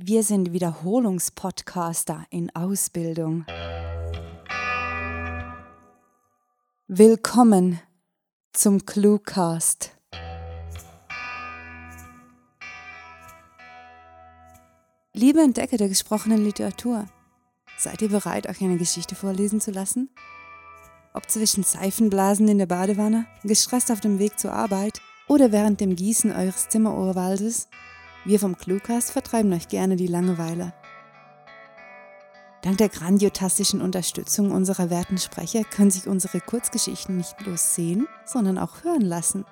Wir sind Wiederholungspodcaster in Ausbildung. Willkommen zum Cluecast. Liebe Entdecker der gesprochenen Literatur, seid ihr bereit, euch eine Geschichte vorlesen zu lassen? Ob zwischen Seifenblasen in der Badewanne, gestresst auf dem Weg zur Arbeit oder während dem Gießen eures Zimmerurwaldes, wir vom Cluecast vertreiben euch gerne die Langeweile. Dank der grandiotastischen Unterstützung unserer werten Sprecher können sich unsere Kurzgeschichten nicht bloß sehen, sondern auch hören lassen.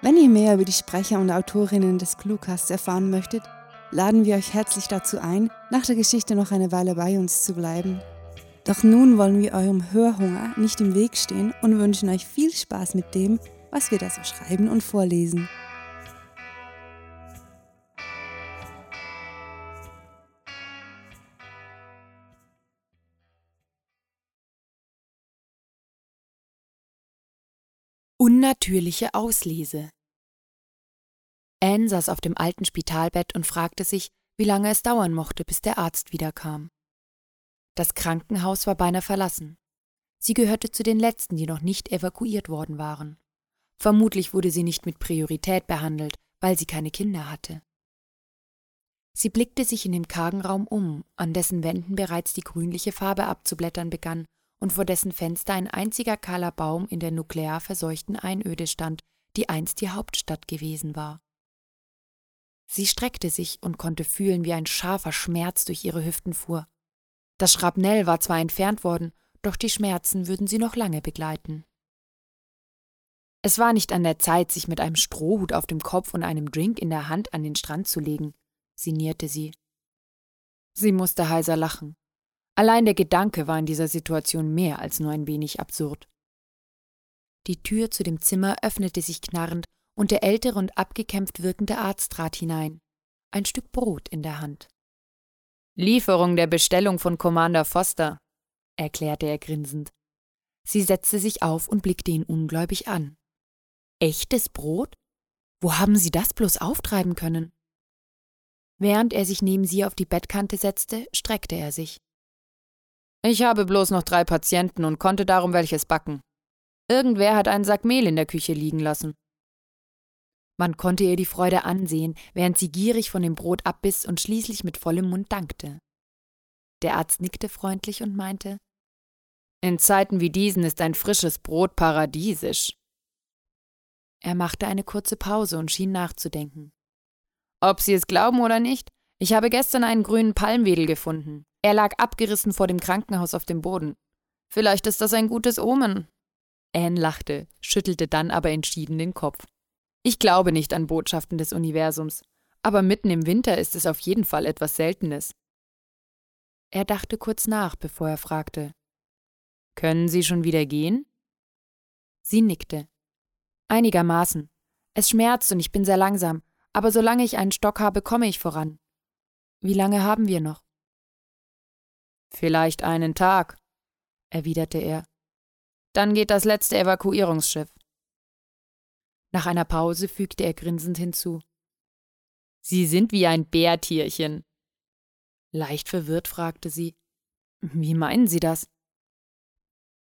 Wenn ihr mehr über die Sprecher und Autorinnen des Cluecasts erfahren möchtet, laden wir euch herzlich dazu ein, nach der Geschichte noch eine Weile bei uns zu bleiben. Doch nun wollen wir eurem Hörhunger nicht im Weg stehen und wünschen euch viel Spaß mit dem, was wir da so schreiben und vorlesen. Unnatürliche Auslese Anne saß auf dem alten Spitalbett und fragte sich, wie lange es dauern mochte, bis der Arzt wiederkam. Das Krankenhaus war beinahe verlassen. Sie gehörte zu den letzten, die noch nicht evakuiert worden waren. Vermutlich wurde sie nicht mit Priorität behandelt, weil sie keine Kinder hatte. Sie blickte sich in dem kargen Raum um, an dessen Wänden bereits die grünliche Farbe abzublättern begann und vor dessen Fenster ein einziger kahler Baum in der nuklear verseuchten Einöde stand, die einst die Hauptstadt gewesen war. Sie streckte sich und konnte fühlen, wie ein scharfer Schmerz durch ihre Hüften fuhr. Das Schrapnell war zwar entfernt worden, doch die Schmerzen würden sie noch lange begleiten. Es war nicht an der Zeit, sich mit einem Strohhut auf dem Kopf und einem Drink in der Hand an den Strand zu legen, sinnierte sie. Sie musste heiser lachen. Allein der Gedanke war in dieser Situation mehr als nur ein wenig absurd. Die Tür zu dem Zimmer öffnete sich knarrend und der ältere und abgekämpft wirkende Arzt trat hinein, ein Stück Brot in der Hand. Lieferung der Bestellung von Commander Foster, erklärte er grinsend. Sie setzte sich auf und blickte ihn ungläubig an. Echtes Brot? Wo haben Sie das bloß auftreiben können? Während er sich neben sie auf die Bettkante setzte, streckte er sich. Ich habe bloß noch drei Patienten und konnte darum welches backen. Irgendwer hat einen Sack Mehl in der Küche liegen lassen. Man konnte ihr die Freude ansehen, während sie gierig von dem Brot abbiss und schließlich mit vollem Mund dankte. Der Arzt nickte freundlich und meinte In Zeiten wie diesen ist ein frisches Brot paradiesisch. Er machte eine kurze Pause und schien nachzudenken. Ob Sie es glauben oder nicht, ich habe gestern einen grünen Palmwedel gefunden. Er lag abgerissen vor dem Krankenhaus auf dem Boden. Vielleicht ist das ein gutes Omen. Anne lachte, schüttelte dann aber entschieden den Kopf. Ich glaube nicht an Botschaften des Universums, aber mitten im Winter ist es auf jeden Fall etwas Seltenes. Er dachte kurz nach, bevor er fragte Können Sie schon wieder gehen? Sie nickte. Einigermaßen. Es schmerzt und ich bin sehr langsam, aber solange ich einen Stock habe, komme ich voran. Wie lange haben wir noch? Vielleicht einen Tag, erwiderte er. Dann geht das letzte Evakuierungsschiff. Nach einer Pause fügte er grinsend hinzu. Sie sind wie ein Bärtierchen. Leicht verwirrt fragte sie. Wie meinen Sie das?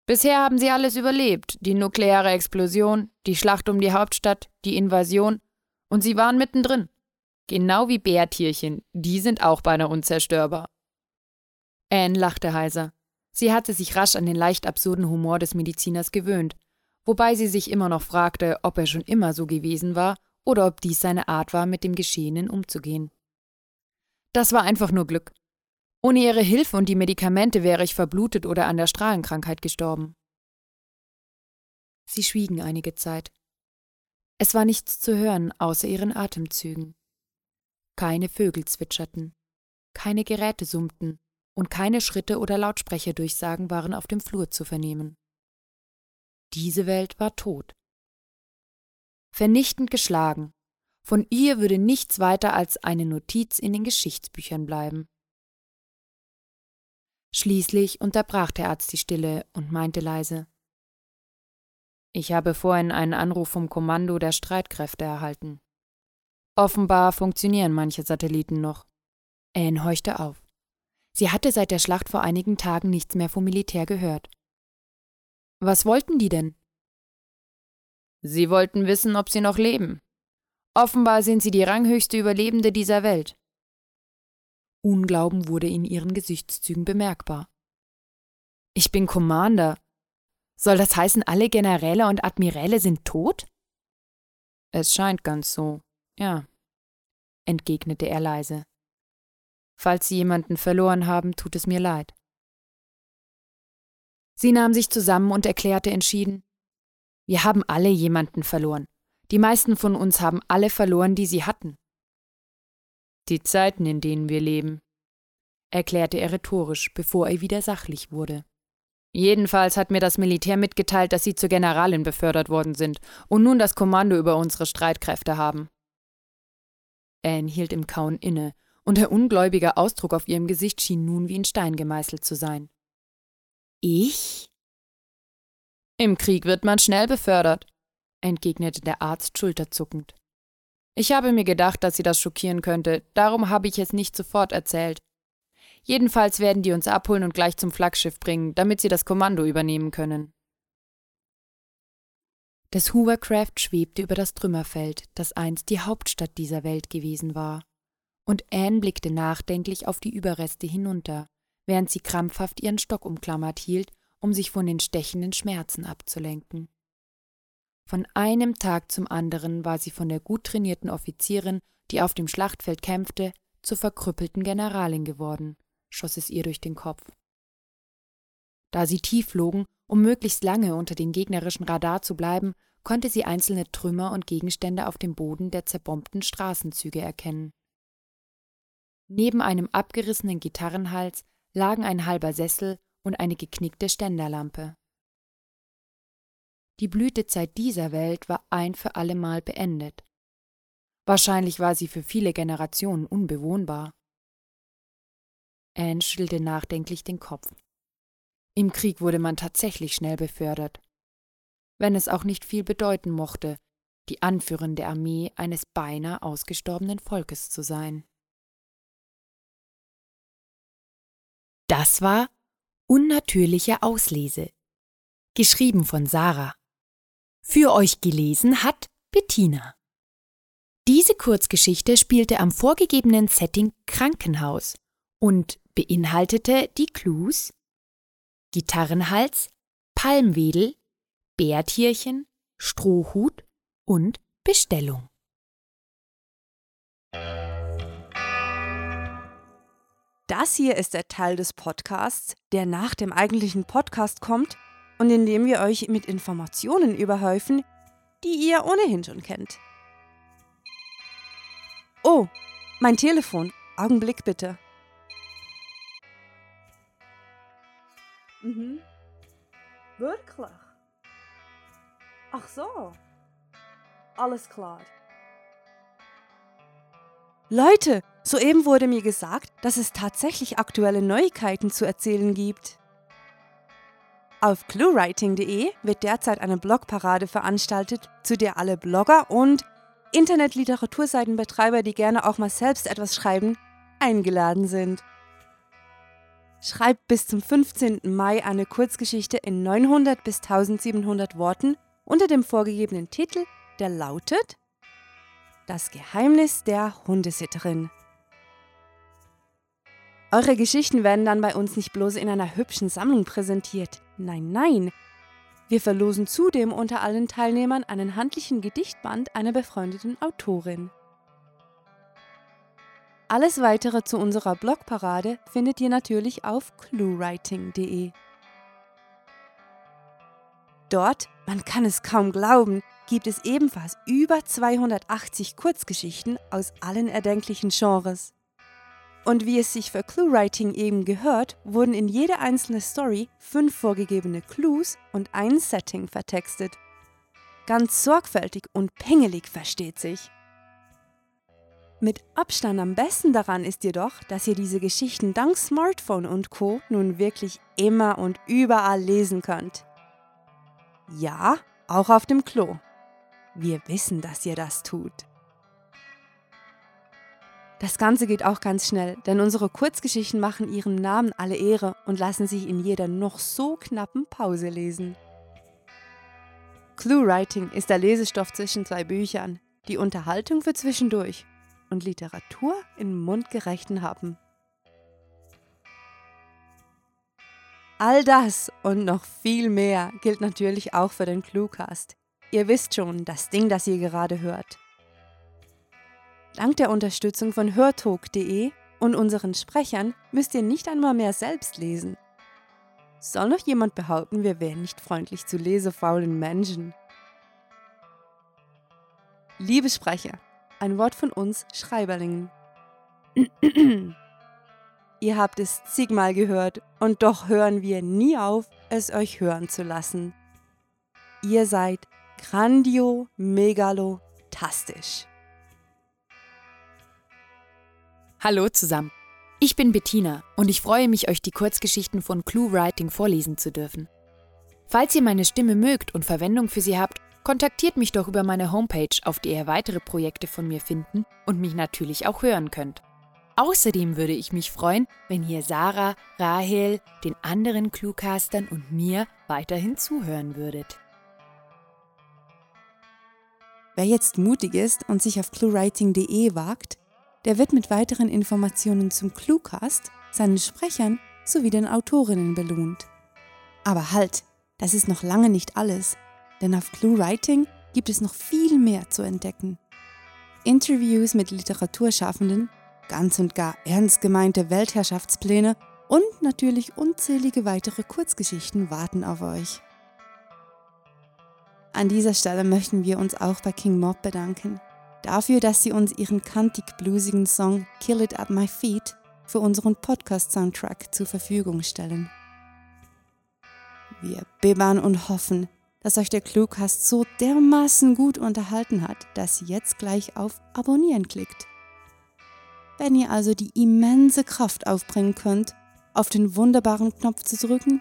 Bisher haben Sie alles überlebt, die nukleare Explosion, die Schlacht um die Hauptstadt, die Invasion, und Sie waren mittendrin. Genau wie Bärtierchen, die sind auch beinahe unzerstörbar. Anne lachte heiser. Sie hatte sich rasch an den leicht absurden Humor des Mediziners gewöhnt wobei sie sich immer noch fragte, ob er schon immer so gewesen war oder ob dies seine Art war, mit dem Geschehenen umzugehen. Das war einfach nur Glück. Ohne ihre Hilfe und die Medikamente wäre ich verblutet oder an der Strahlenkrankheit gestorben. Sie schwiegen einige Zeit. Es war nichts zu hören außer ihren Atemzügen. Keine Vögel zwitscherten, keine Geräte summten und keine Schritte oder Lautsprecherdurchsagen waren auf dem Flur zu vernehmen. Diese Welt war tot. Vernichtend geschlagen. Von ihr würde nichts weiter als eine Notiz in den Geschichtsbüchern bleiben. Schließlich unterbrach der Arzt die Stille und meinte leise Ich habe vorhin einen Anruf vom Kommando der Streitkräfte erhalten. Offenbar funktionieren manche Satelliten noch. Anne horchte auf. Sie hatte seit der Schlacht vor einigen Tagen nichts mehr vom Militär gehört. Was wollten die denn? Sie wollten wissen, ob sie noch leben. Offenbar sind sie die ranghöchste Überlebende dieser Welt. Unglauben wurde in ihren Gesichtszügen bemerkbar. Ich bin Commander. Soll das heißen, alle Generäle und Admiräle sind tot? Es scheint ganz so, ja, entgegnete er leise. Falls Sie jemanden verloren haben, tut es mir leid. Sie nahm sich zusammen und erklärte entschieden Wir haben alle jemanden verloren. Die meisten von uns haben alle verloren, die sie hatten. Die Zeiten, in denen wir leben, erklärte er rhetorisch, bevor er wieder sachlich wurde. Jedenfalls hat mir das Militär mitgeteilt, dass Sie zur Generalin befördert worden sind und nun das Kommando über unsere Streitkräfte haben. Anne hielt im Kauen inne, und der ungläubige Ausdruck auf ihrem Gesicht schien nun wie in Stein gemeißelt zu sein. Ich? Im Krieg wird man schnell befördert, entgegnete der Arzt schulterzuckend. Ich habe mir gedacht, dass Sie das schockieren könnte, darum habe ich es nicht sofort erzählt. Jedenfalls werden die uns abholen und gleich zum Flaggschiff bringen, damit sie das Kommando übernehmen können. Das Hoovercraft schwebte über das Trümmerfeld, das einst die Hauptstadt dieser Welt gewesen war. Und Anne blickte nachdenklich auf die Überreste hinunter, während sie krampfhaft ihren Stock umklammert hielt, um sich von den stechenden Schmerzen abzulenken. Von einem Tag zum anderen war sie von der gut trainierten Offizierin, die auf dem Schlachtfeld kämpfte, zur verkrüppelten Generalin geworden schoss es ihr durch den Kopf. Da sie tief flogen, um möglichst lange unter dem gegnerischen Radar zu bleiben, konnte sie einzelne Trümmer und Gegenstände auf dem Boden der zerbombten Straßenzüge erkennen. Neben einem abgerissenen Gitarrenhals lagen ein halber Sessel und eine geknickte Ständerlampe. Die Blütezeit dieser Welt war ein für allemal beendet. Wahrscheinlich war sie für viele Generationen unbewohnbar. Anne schüttelte nachdenklich den Kopf. Im Krieg wurde man tatsächlich schnell befördert. Wenn es auch nicht viel bedeuten mochte, die Anführerin der Armee eines beinahe ausgestorbenen Volkes zu sein. Das war Unnatürliche Auslese, geschrieben von Sarah. Für euch gelesen hat Bettina. Diese Kurzgeschichte spielte am vorgegebenen Setting Krankenhaus und beinhaltete die Clues Gitarrenhals, Palmwedel, Bärtierchen, Strohhut und Bestellung. Das hier ist der Teil des Podcasts, der nach dem eigentlichen Podcast kommt und in dem wir euch mit Informationen überhäufen, die ihr ohnehin schon kennt. Oh, mein Telefon. Augenblick bitte. Mhm. Wirklich? Ach so. Alles klar. Leute, soeben wurde mir gesagt, dass es tatsächlich aktuelle Neuigkeiten zu erzählen gibt. Auf cluewriting.de wird derzeit eine Blogparade veranstaltet, zu der alle Blogger und Internetliteraturseitenbetreiber, die gerne auch mal selbst etwas schreiben, eingeladen sind. Schreibt bis zum 15. Mai eine Kurzgeschichte in 900 bis 1700 Worten unter dem vorgegebenen Titel, der lautet Das Geheimnis der Hundesitterin. Eure Geschichten werden dann bei uns nicht bloß in einer hübschen Sammlung präsentiert. Nein, nein. Wir verlosen zudem unter allen Teilnehmern einen handlichen Gedichtband einer befreundeten Autorin. Alles weitere zu unserer Blogparade findet ihr natürlich auf cluewriting.de. Dort, man kann es kaum glauben, gibt es ebenfalls über 280 Kurzgeschichten aus allen erdenklichen Genres. Und wie es sich für Cluewriting eben gehört, wurden in jede einzelne Story fünf vorgegebene Clues und ein Setting vertextet. Ganz sorgfältig und pingelig versteht sich. Mit Abstand am besten daran ist jedoch, dass ihr diese Geschichten dank Smartphone und Co nun wirklich immer und überall lesen könnt. Ja, auch auf dem Klo. Wir wissen, dass ihr das tut. Das Ganze geht auch ganz schnell, denn unsere Kurzgeschichten machen ihrem Namen alle Ehre und lassen sich in jeder noch so knappen Pause lesen. Clue Writing ist der Lesestoff zwischen zwei Büchern, die Unterhaltung für zwischendurch und Literatur in mundgerechten Happen. All das und noch viel mehr gilt natürlich auch für den Cluecast. Ihr wisst schon, das Ding, das ihr gerade hört. Dank der Unterstützung von hörtalk.de und unseren Sprechern müsst ihr nicht einmal mehr selbst lesen. Soll noch jemand behaupten, wir wären nicht freundlich zu lesefaulen Menschen? Liebe Sprecher, ein Wort von uns Schreiberlingen. ihr habt es zigmal gehört und doch hören wir nie auf, es euch hören zu lassen. Ihr seid grandio, megalo, tastisch. Hallo zusammen. Ich bin Bettina und ich freue mich, euch die Kurzgeschichten von Clue Writing vorlesen zu dürfen. Falls ihr meine Stimme mögt und Verwendung für sie habt, kontaktiert mich doch über meine Homepage, auf der ihr weitere Projekte von mir finden und mich natürlich auch hören könnt. Außerdem würde ich mich freuen, wenn ihr Sarah, Rahel, den anderen Cluecastern und mir weiterhin zuhören würdet. Wer jetzt mutig ist und sich auf cluewriting.de wagt, der wird mit weiteren Informationen zum Cluecast, seinen Sprechern sowie den Autorinnen belohnt. Aber halt, das ist noch lange nicht alles, denn auf ClueWriting gibt es noch viel mehr zu entdecken. Interviews mit Literaturschaffenden, ganz und gar ernst gemeinte Weltherrschaftspläne und natürlich unzählige weitere Kurzgeschichten warten auf euch. An dieser Stelle möchten wir uns auch bei King Mob bedanken dafür, dass sie uns ihren kantig-bluesigen Song Kill It at My Feet für unseren Podcast-Soundtrack zur Verfügung stellen. Wir bibbern und hoffen, dass euch der Cluecast so dermaßen gut unterhalten hat, dass ihr jetzt gleich auf Abonnieren klickt. Wenn ihr also die immense Kraft aufbringen könnt, auf den wunderbaren Knopf zu drücken,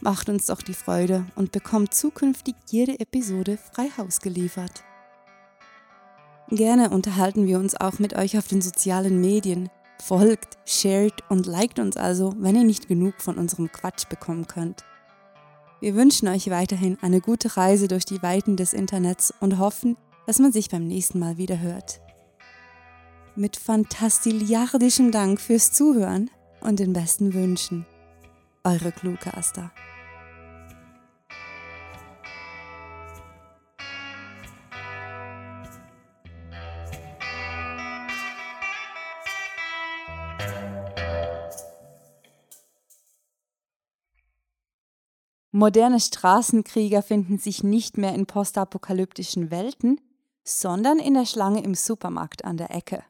macht uns doch die Freude und bekommt zukünftig jede Episode frei Haus geliefert. Gerne unterhalten wir uns auch mit euch auf den sozialen Medien. Folgt, shared und liked uns also, wenn ihr nicht genug von unserem Quatsch bekommen könnt. Wir wünschen euch weiterhin eine gute Reise durch die Weiten des Internets und hoffen, dass man sich beim nächsten Mal wieder hört. Mit fantastiliardischem Dank fürs Zuhören und den besten Wünschen. Eure Cluecaster. Moderne Straßenkrieger finden sich nicht mehr in postapokalyptischen Welten, sondern in der Schlange im Supermarkt an der Ecke.